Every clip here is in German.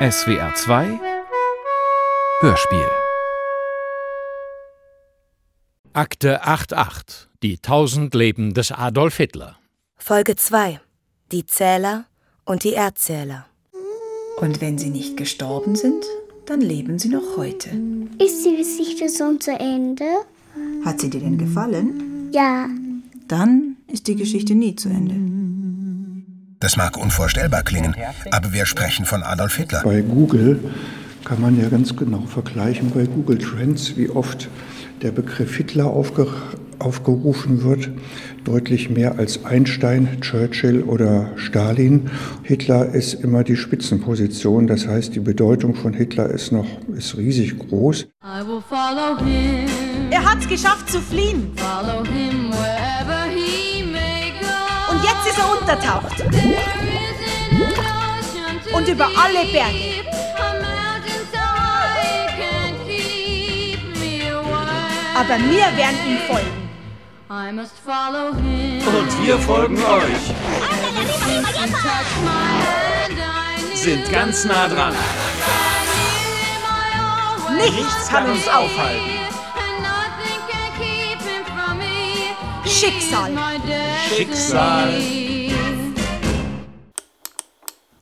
SWR 2 Hörspiel Akte 88 Die tausend Leben des Adolf Hitler Folge 2 Die Zähler und die Erdzähler Und wenn sie nicht gestorben sind, dann leben sie noch heute. Ist die Geschichte schon zu Ende? Hat sie dir denn gefallen? Ja. Dann ist die Geschichte nie zu Ende. Das mag unvorstellbar klingen, aber wir sprechen von Adolf Hitler. Bei Google kann man ja ganz genau vergleichen bei Google Trends, wie oft der Begriff Hitler aufge aufgerufen wird. Deutlich mehr als Einstein, Churchill oder Stalin. Hitler ist immer die Spitzenposition. Das heißt, die Bedeutung von Hitler ist noch ist riesig groß. Er hat es geschafft zu fliehen. Und jetzt ist er untertaucht. Und über alle Berge. Aber wir werden ihm folgen. Und wir folgen euch. Sind ganz nah dran. Nichts kann uns aufhalten. Schicksal. Schicksal.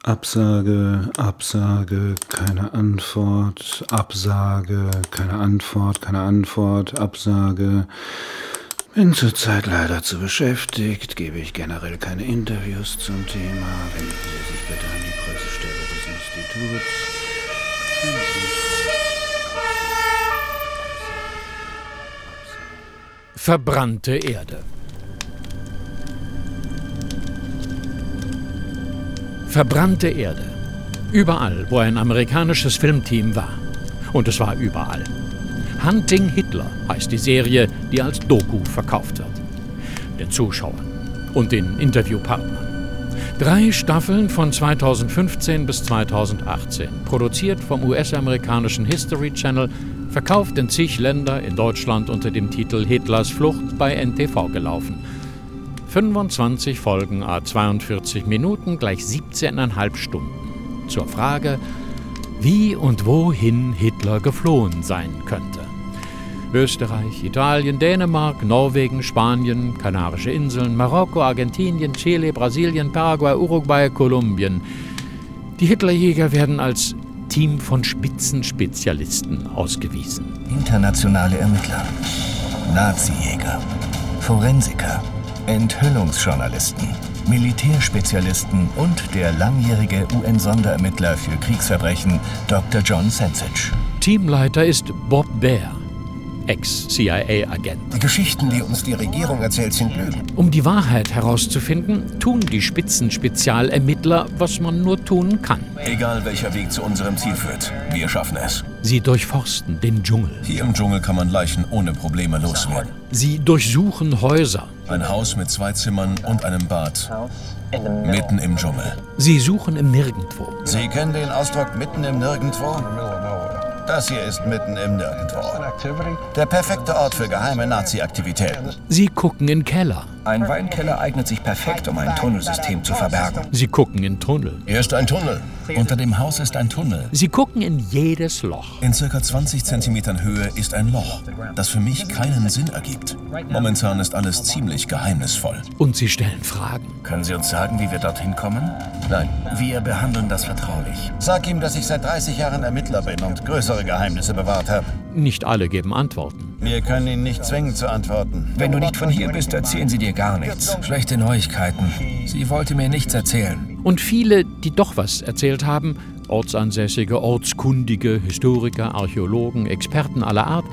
Absage, Absage, keine Antwort, Absage, keine Antwort, keine Antwort, Absage. Bin zurzeit leider zu beschäftigt, gebe ich generell keine Interviews zum Thema. Wenden Sie sich bitte an die Pressestelle des Instituts. Verbrannte Erde Verbrannte Erde. Überall, wo ein amerikanisches Filmteam war. Und es war überall. Hunting Hitler heißt die Serie, die als Doku verkauft wird. Den Zuschauern und den Interviewpartnern. Drei Staffeln von 2015 bis 2018, produziert vom US-amerikanischen History Channel, verkauft in zig Länder in Deutschland unter dem Titel Hitlers Flucht bei NTV gelaufen. 25 Folgen a 42 Minuten gleich 17,5 Stunden. Zur Frage, wie und wohin Hitler geflohen sein könnte. Österreich, Italien, Dänemark, Norwegen, Spanien, Kanarische Inseln, Marokko, Argentinien, Chile, Brasilien, Paraguay, Uruguay, Kolumbien. Die Hitlerjäger werden als Team von Spitzenspezialisten ausgewiesen. Internationale Ermittler, Nazijäger, Forensiker, Enthüllungsjournalisten, Militärspezialisten und der langjährige UN-Sonderermittler für Kriegsverbrechen Dr. John Sensich. Teamleiter ist Bob Baer, Ex-CIA-Agent. Die Geschichten, die uns die Regierung erzählt, sind Lügen. Um die Wahrheit herauszufinden, tun die Spitzenspezialermittler, was man nur tun kann. Egal welcher Weg zu unserem Ziel führt, wir schaffen es. Sie durchforsten den Dschungel. Hier im Dschungel kann man Leichen ohne Probleme loswerden. Sie durchsuchen Häuser. Ein Haus mit zwei Zimmern und einem Bad. Mitten im Dschungel. Sie suchen im Nirgendwo. Sie kennen den Ausdruck mitten im Nirgendwo? Das hier ist mitten im Nirgendwo. Der perfekte Ort für geheime Nazi-Aktivitäten. Sie gucken in Keller. Ein Weinkeller eignet sich perfekt, um ein Tunnelsystem zu verbergen. Sie gucken in Tunnel. Hier ist ein Tunnel. Unter dem Haus ist ein Tunnel. Sie gucken in jedes Loch. In circa 20 Zentimetern Höhe ist ein Loch, das für mich keinen Sinn ergibt. Momentan ist alles ziemlich geheimnisvoll. Und Sie stellen Fragen. Können Sie uns sagen, wie wir dorthin kommen? Nein. Wir behandeln das vertraulich. Sag ihm, dass ich seit 30 Jahren Ermittler bin und größere Geheimnisse bewahrt habe. Nicht alle geben Antworten. Wir können ihn nicht zwingen zu antworten. Wenn du nicht von hier bist, erzählen sie dir gar nichts. Schlechte Neuigkeiten. Sie wollte mir nichts erzählen. Und viele, die doch was erzählt haben, Ortsansässige, Ortskundige, Historiker, Archäologen, Experten aller Art,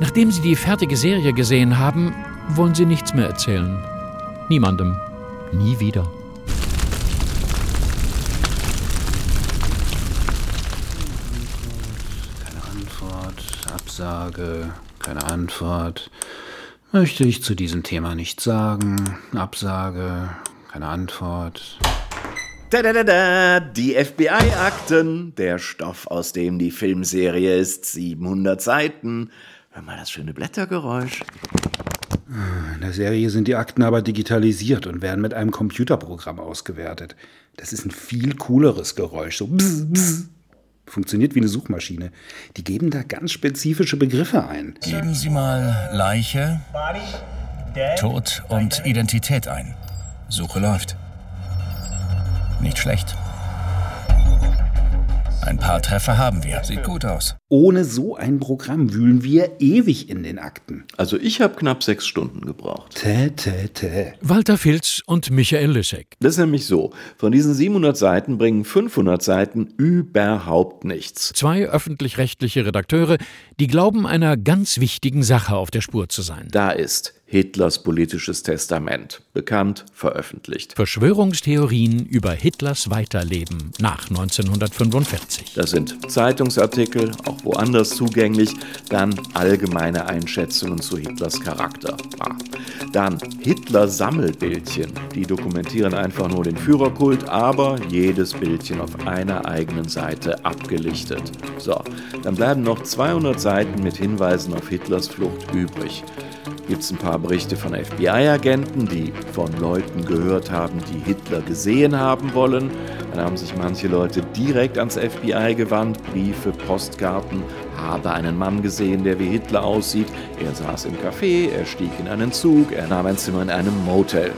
nachdem sie die fertige Serie gesehen haben, wollen sie nichts mehr erzählen. Niemandem. Nie wieder. Keine Antwort, Absage, keine Antwort. Möchte ich zu diesem Thema nichts sagen. Absage, keine Antwort. Da, da, da, da, die FBI-Akten, der Stoff, aus dem die Filmserie ist, 700 Seiten. Hör mal das schöne Blättergeräusch. In der Serie sind die Akten aber digitalisiert und werden mit einem Computerprogramm ausgewertet. Das ist ein viel cooleres Geräusch. So bzz, bzz. Funktioniert wie eine Suchmaschine. Die geben da ganz spezifische Begriffe ein. Geben Sie mal Leiche, Tod und Identität ein. Suche läuft. Nicht schlecht. Ein paar Treffer haben wir. Sieht gut aus. Ohne so ein Programm wühlen wir ewig in den Akten. Also ich habe knapp sechs Stunden gebraucht. Tä, tä, tä. Walter Filz und Michael Lissek. Das ist nämlich so. Von diesen 700 Seiten bringen 500 Seiten überhaupt nichts. Zwei öffentlich-rechtliche Redakteure, die glauben, einer ganz wichtigen Sache auf der Spur zu sein. Da ist Hitlers politisches Testament. Bekannt, veröffentlicht. Verschwörungstheorien über Hitlers Weiterleben nach 1945. Das sind Zeitungsartikel, auch woanders zugänglich. Dann allgemeine Einschätzungen zu Hitlers Charakter. Ah. Dann Hitler-Sammelbildchen. Die dokumentieren einfach nur den Führerkult, aber jedes Bildchen auf einer eigenen Seite abgelichtet. So, dann bleiben noch 200 Seiten mit Hinweisen auf Hitlers Flucht übrig gibt es ein paar Berichte von FBI-Agenten, die von Leuten gehört haben, die Hitler gesehen haben wollen. Dann haben sich manche Leute direkt ans FBI gewandt, Briefe, Postkarten, habe einen Mann gesehen, der wie Hitler aussieht. Er saß im Café, er stieg in einen Zug, er nahm ein Zimmer in einem Motel.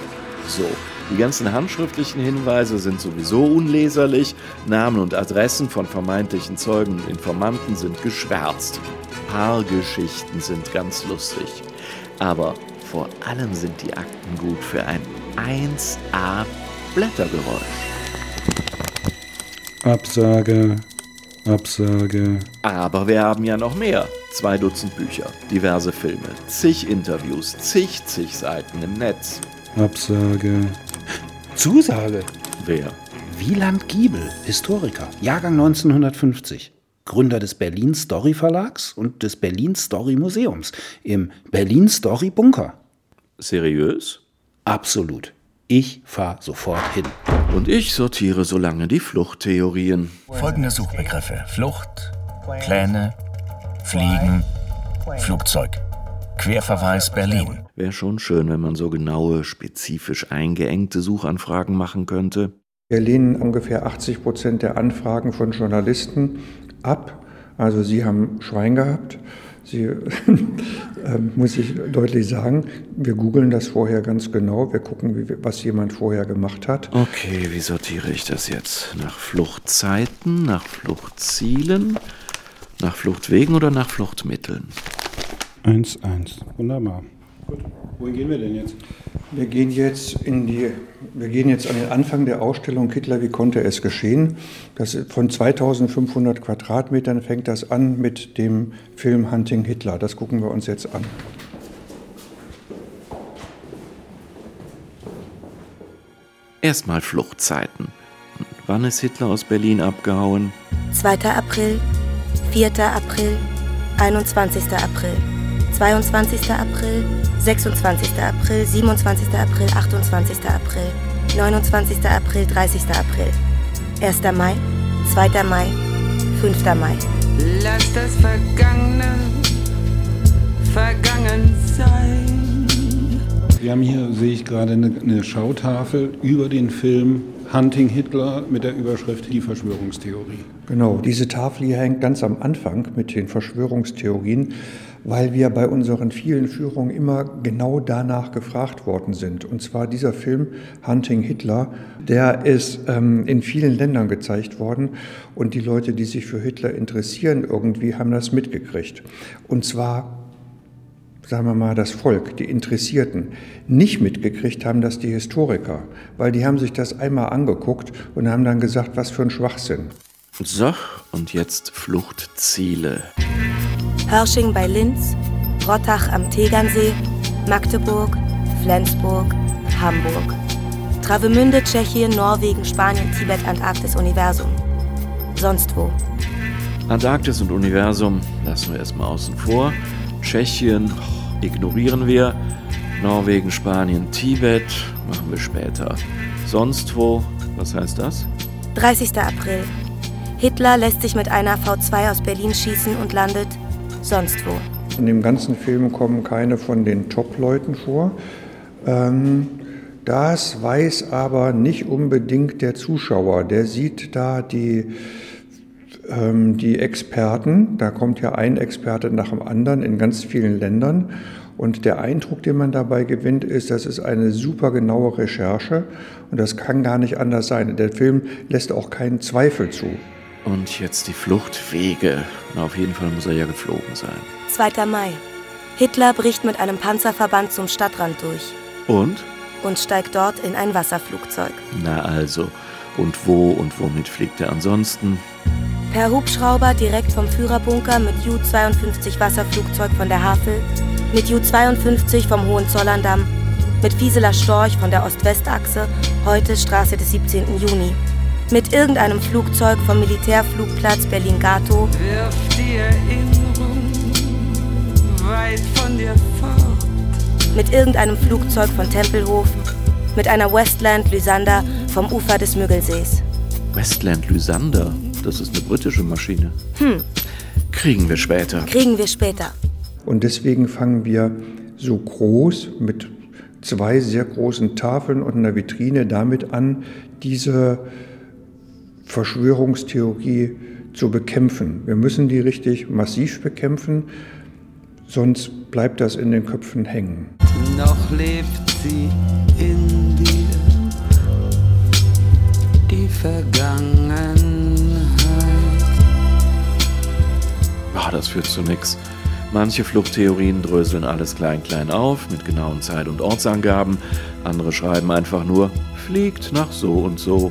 So, die ganzen handschriftlichen Hinweise sind sowieso unleserlich, Namen und Adressen von vermeintlichen Zeugen und Informanten sind geschwärzt. Paargeschichten sind ganz lustig. Aber vor allem sind die Akten gut für ein 1A Blättergeräusch. Absage, Absage. Aber wir haben ja noch mehr. Zwei Dutzend Bücher, diverse Filme, zig Interviews, zig, zig Seiten im Netz. Absage. Zusage. Wer? Wieland Giebel, Historiker, Jahrgang 1950. Gründer des Berlin Story Verlags und des Berlin Story Museums im Berlin Story Bunker. Seriös? Absolut. Ich fahre sofort hin. Und ich sortiere so lange die Fluchttheorien. Folgende Suchbegriffe: Flucht, Pläne, Fliegen, Flugzeug. Querverweis Berlin. Wäre schon schön, wenn man so genaue, spezifisch eingeengte Suchanfragen machen könnte. Wir lehnen ungefähr 80 Prozent der Anfragen von Journalisten ab. Also Sie haben Schwein gehabt. Sie, äh, muss ich deutlich sagen, wir googeln das vorher ganz genau. Wir gucken, wie, was jemand vorher gemacht hat. Okay, wie sortiere ich das jetzt? Nach Fluchtzeiten, nach Fluchtzielen, nach Fluchtwegen oder nach Fluchtmitteln? 1, 1. Wunderbar. Gut. Wohin gehen wir denn jetzt? Wir gehen jetzt in die, wir gehen jetzt an den Anfang der Ausstellung Hitler, wie konnte es geschehen? Das von 2500 Quadratmetern fängt das an mit dem Film Hunting Hitler. Das gucken wir uns jetzt an. Erstmal Fluchtzeiten. Wann ist Hitler aus Berlin abgehauen? 2. April, 4. April, 21. April, 22. April, 26. April, 27. April, 28. April, 29. April, 30. April, 1. Mai, 2. Mai, 5. Mai. Lass das Vergangene vergangen sein. Wir haben hier, sehe ich gerade, eine, eine Schautafel über den Film Hunting Hitler mit der Überschrift Die Verschwörungstheorie. Genau, diese Tafel hier hängt ganz am Anfang mit den Verschwörungstheorien, weil wir bei unseren vielen Führungen immer genau danach gefragt worden sind. Und zwar dieser Film Hunting Hitler, der ist ähm, in vielen Ländern gezeigt worden und die Leute, die sich für Hitler interessieren, irgendwie haben das mitgekriegt. Und zwar sagen wir mal, das Volk, die Interessierten, nicht mitgekriegt haben, dass die Historiker, weil die haben sich das einmal angeguckt und haben dann gesagt, was für ein Schwachsinn. So, und jetzt Fluchtziele. Hörsching bei Linz, Rottach am Tegernsee, Magdeburg, Flensburg, Hamburg. Travemünde, Tschechien, Norwegen, Spanien, Tibet, Antarktis, Universum. Sonst wo. Antarktis und Universum lassen wir erstmal außen vor. Tschechien ignorieren wir. Norwegen, Spanien, Tibet machen wir später. Sonst wo, was heißt das? 30. April. Hitler lässt sich mit einer V2 aus Berlin schießen und landet sonst wo. In dem ganzen Film kommen keine von den Top-Leuten vor. Ähm, Das weiß aber nicht unbedingt der Zuschauer. Der sieht da die, die Experten. Da kommt ja ein Experte nach dem anderen in ganz vielen Ländern. Und der Eindruck, den man dabei gewinnt, ist, das ist eine super genaue Recherche. Und das kann gar nicht anders sein. Der Film lässt auch keinen Zweifel zu. Und jetzt die Fluchtwege. Na, auf jeden Fall muss er ja geflogen sein. 2. Mai. Hitler bricht mit einem Panzerverband zum Stadtrand durch. Und? Und steigt dort in ein Wasserflugzeug. Na also. Und wo und womit fliegt er ansonsten? Per Hubschrauber direkt vom Führerbunker mit Ju-52 Wasserflugzeug von der Havel, mit Ju-52 vom Hohenzollerndamm, mit Fieseler Storch von der Ost-West-Achse, heute Straße des 17. Juni, mit irgendeinem Flugzeug vom Militärflugplatz Berlin-Gatow, Wirf die Erinnerung weit von dir fort. mit irgendeinem Flugzeug von Tempelhof, mit einer Westland Lysander vom Ufer des Müggelsees. Westland Lysander. Das ist eine britische Maschine. Hm, Kriegen wir später. kriegen wir später. Und deswegen fangen wir so groß mit zwei sehr großen Tafeln und einer Vitrine damit an, diese Verschwörungstheorie zu bekämpfen. Wir müssen die richtig massiv bekämpfen, sonst bleibt das in den Köpfen hängen. Noch lebt sie in dir, die Vergangenheit. Ah, das führt zu nix. Manche Fluchttheorien dröseln alles klein klein auf mit genauen Zeit- und Ortsangaben. Andere schreiben einfach nur, fliegt nach so und so.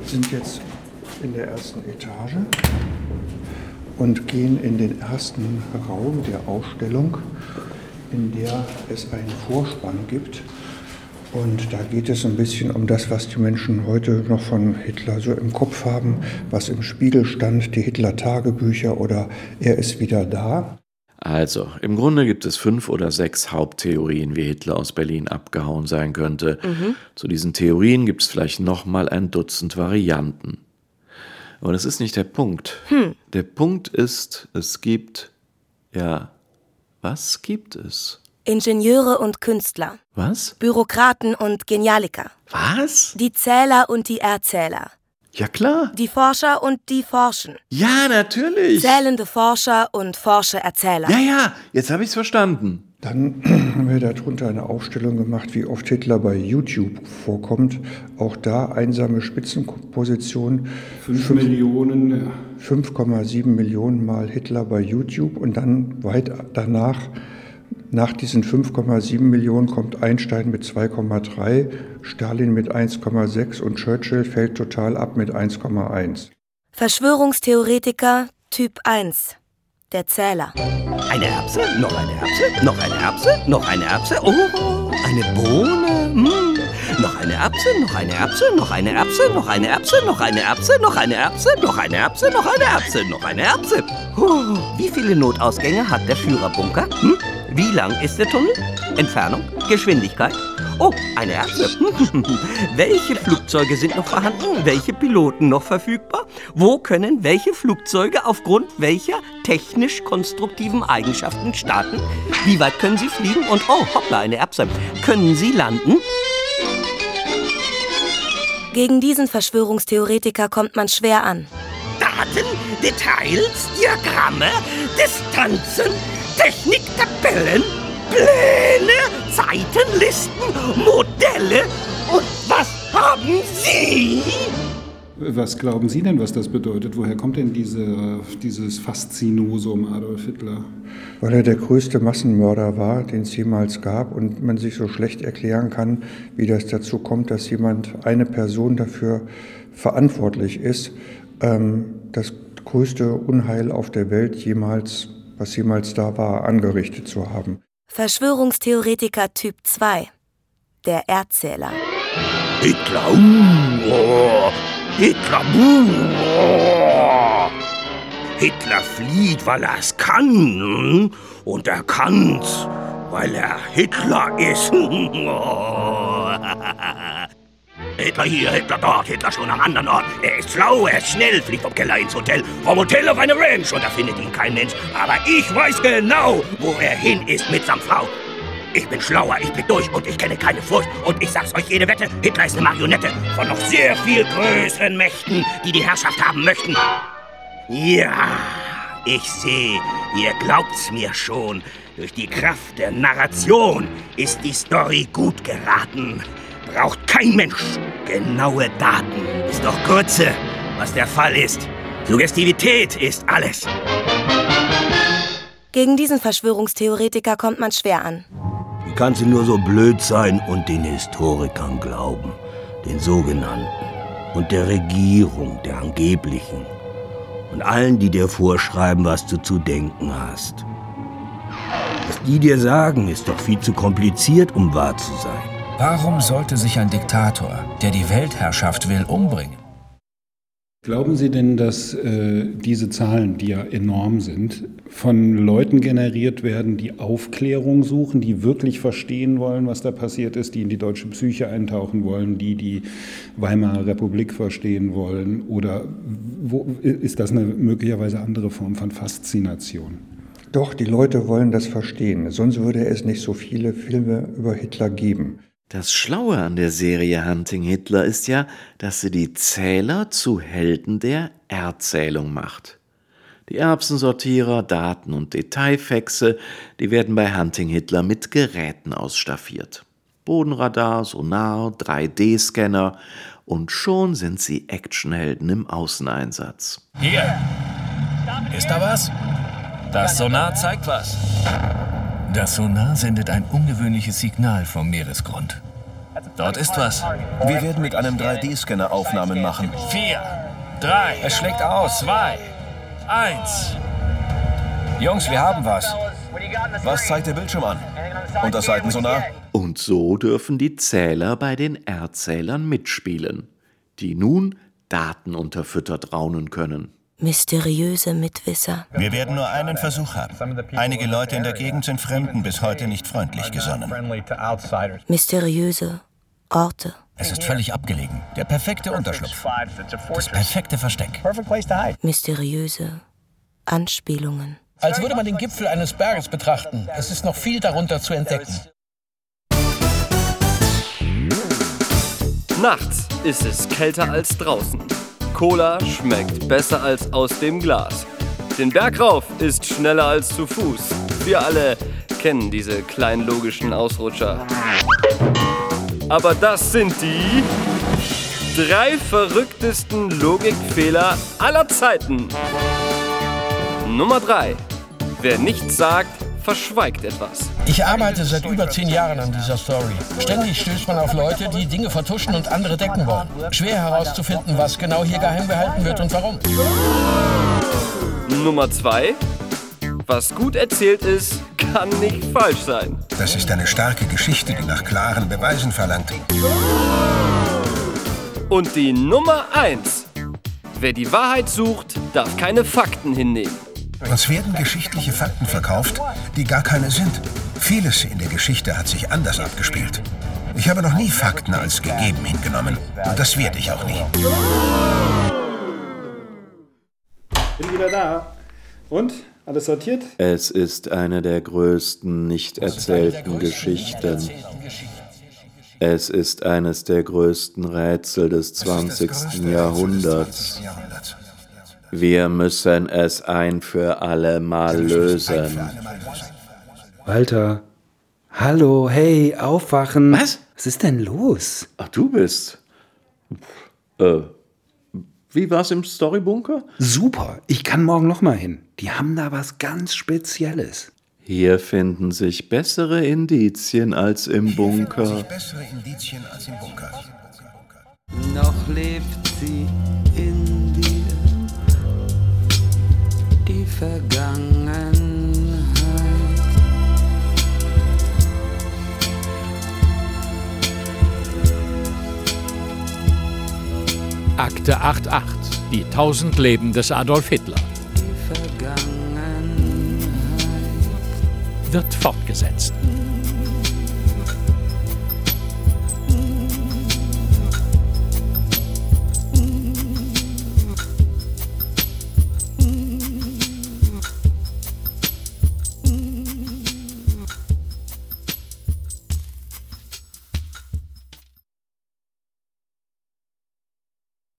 Wir sind jetzt in der ersten Etage und gehen in den ersten Raum der Ausstellung, in der es einen Vorspann gibt. Und da geht es ein bisschen um das, was die Menschen heute noch von Hitler so im Kopf haben, was im Spiegel stand, die Hitler-Tagebücher oder er ist wieder da. Also, im Grunde gibt es fünf oder sechs Haupttheorien, wie Hitler aus Berlin abgehauen sein könnte. Mhm. Zu diesen Theorien gibt es vielleicht nochmal ein Dutzend Varianten. Aber das ist nicht der Punkt. Hm. Der Punkt ist, es gibt, ja, was gibt es? Ingenieure und Künstler. Was? Bürokraten und Genialiker. Was? Die Zähler und die Erzähler. Ja klar. Die Forscher und die forschen. Ja, natürlich. Zählende Forscher und Forsche-Erzähler. Ja, ja, jetzt habe ich's verstanden. Dann haben wir darunter eine Aufstellung gemacht, wie oft Hitler bei YouTube vorkommt. Auch da einsame Spitzenposition. 5 Millionen, ja. 5,7 Millionen Mal Hitler bei YouTube und dann weit danach, nach diesen 5,7 Millionen kommt Einstein mit 2,3, Stalin mit 1,6 und Churchill fällt total ab mit 1,1. Verschwörungstheoretiker Typ 1. Der Zähler. Eine Erbse, noch eine Erbse, noch eine Erbse, noch eine Erbse. Oh, eine Bohne. Mm. Noch eine Erbse, noch eine Erbse, noch eine Erbse, noch eine Erbse, noch eine Erbse, noch eine Erbse, noch eine Erbse, noch eine Erbse, noch eine Erbse. Wie viele Notausgänge hat der Führerbunker? Hm? Wie lang ist der Tunnel? Entfernung? Geschwindigkeit? Oh, eine Erbse. welche Flugzeuge sind noch vorhanden? Welche Piloten noch verfügbar? Wo können welche Flugzeuge aufgrund welcher technisch-konstruktiven Eigenschaften starten? Wie weit können sie fliegen? Und oh, hoppla, eine Erbse. Können sie landen? Gegen diesen Verschwörungstheoretiker kommt man schwer an. Daten, Details, Diagramme, Distanzen, Techniktabellen, Pläne, Zeitenlisten, Modelle. Und was haben Sie? Was glauben Sie denn, was das bedeutet? Woher kommt denn diese, dieses Faszinosum Adolf Hitler? Weil er der größte Massenmörder war, den es jemals gab und man sich so schlecht erklären kann, wie das dazu kommt, dass jemand, eine Person dafür verantwortlich ist, ähm, das größte Unheil auf der Welt jemals, was jemals da war, angerichtet zu haben. Verschwörungstheoretiker Typ 2. Der Erzähler. Hitler, uh, Hitler, uh, Hitler flieht, weil er es kann. hm? Und er kann's, weil er Hitler ist. Hitler hier, Hitler dort, Hitler schon am anderen Ort. Er ist schlau, er ist schnell, fliegt vom Keller ins Hotel, vom Hotel auf eine Ranch und da findet ihn kein Mensch. Aber ich weiß genau, wo er hin ist mit seiner Frau. Ich bin schlauer, ich blick durch und ich kenne keine Furcht. Und ich sag's euch jede Wette, Hitler ist eine Marionette von noch sehr viel größeren Mächten, die die Herrschaft haben möchten. Ja, ich sehe, ihr glaubt's mir schon. Durch die Kraft der Narration ist die Story gut geraten. Braucht kein Mensch genaue Daten. Ist doch Grütze, was der Fall ist. Suggestivität ist alles. Gegen diesen Verschwörungstheoretiker kommt man schwer an. Wie kann sie nur so blöd sein und den Historikern glauben? Den sogenannten. Und der Regierung, der angeblichen. Und allen, die dir vorschreiben, was du zu denken hast. Was die dir sagen, ist doch viel zu kompliziert, um wahr zu sein. Warum sollte sich ein Diktator, der die Weltherrschaft will, umbringen? Glauben Sie denn, dass äh, diese Zahlen, die ja enorm sind, von Leuten generiert werden, die Aufklärung suchen, die wirklich verstehen wollen, was da passiert ist, die in die deutsche Psyche eintauchen wollen, die die Weimarer Republik verstehen wollen? Oder wo, ist das eine möglicherweise andere Form von Faszination? Doch, die Leute wollen das verstehen, sonst würde es nicht so viele Filme über Hitler geben. Das Schlaue an der Serie Hunting Hitler ist ja, dass sie die Zähler zu Helden der Erzählung macht. Die Erbsensortierer, Daten- und Detailfaxe, die werden bei Hunting Hitler mit Geräten ausstaffiert. Bodenradar, Sonar, 3D-Scanner und schon sind sie Actionhelden im Außeneinsatz. Hier! Ist da was? Das Sonar zeigt was. Das Sonar sendet ein ungewöhnliches Signal vom Meeresgrund. Dort ist was. Wir werden mit einem 3D-Scanner Aufnahmen machen. Vier, drei, Es schlägt aus. zwei, eins. Jungs, wir haben was. Was zeigt der Bildschirm an? Und das Seitensonar? Und so dürfen die Zähler bei den Erzählern mitspielen, die nun Daten unterfüttert raunen können. Mysteriöse Mitwisser. Wir werden nur einen Versuch haben. Einige Leute in der Gegend sind Fremden bis heute nicht freundlich gesonnen. Mysteriöse Orte. Es ist völlig abgelegen. Der perfekte Unterschlupf. Das perfekte Versteck. Mysteriöse Anspielungen. Als würde man den Gipfel eines Berges betrachten. Es ist noch viel darunter zu entdecken. Nachts ist es kälter als draußen. Cola schmeckt besser als aus dem Glas. Den Berg rauf ist schneller als zu Fuß. Wir alle kennen diese kleinen logischen Ausrutscher. Aber das sind die drei verrücktesten Logikfehler aller Zeiten. Nummer 3. Wer nichts sagt, verschweigt etwas. Ich arbeite seit über zehn Jahren an dieser Story. Ständig stößt man auf Leute, die Dinge vertuschen und andere decken wollen. Schwer herauszufinden, was genau hier geheim behalten wird und warum. Nummer 2. Was gut erzählt ist, kann nicht falsch sein. Das ist eine starke Geschichte, die nach klaren Beweisen verlangt. Und die Nummer 1. Wer die Wahrheit sucht, darf keine Fakten hinnehmen. Uns werden geschichtliche Fakten verkauft, die gar keine sind. Vieles in der Geschichte hat sich anders abgespielt. Ich habe noch nie Fakten als gegeben hingenommen. Und das werde ich auch nie. Bin wieder da. Und? Alles sortiert? Es ist eine der größten nicht erzählten Geschichten. Es ist eines der größten Rätsel des 20. Jahrhunderts. Wir müssen es ein für alle Mal lösen. Walter. Hallo, hey, aufwachen. Was? Was ist denn los? Ach, du bist. Äh, wie war's im Storybunker? Super, ich kann morgen noch mal hin. Die haben da was ganz Spezielles. Hier finden sich bessere Indizien als im Bunker. Bessere Indizien als im Bunker. Noch lebt sie in Akte 88. Die tausend Leben des Adolf Hitler. Wird fortgesetzt.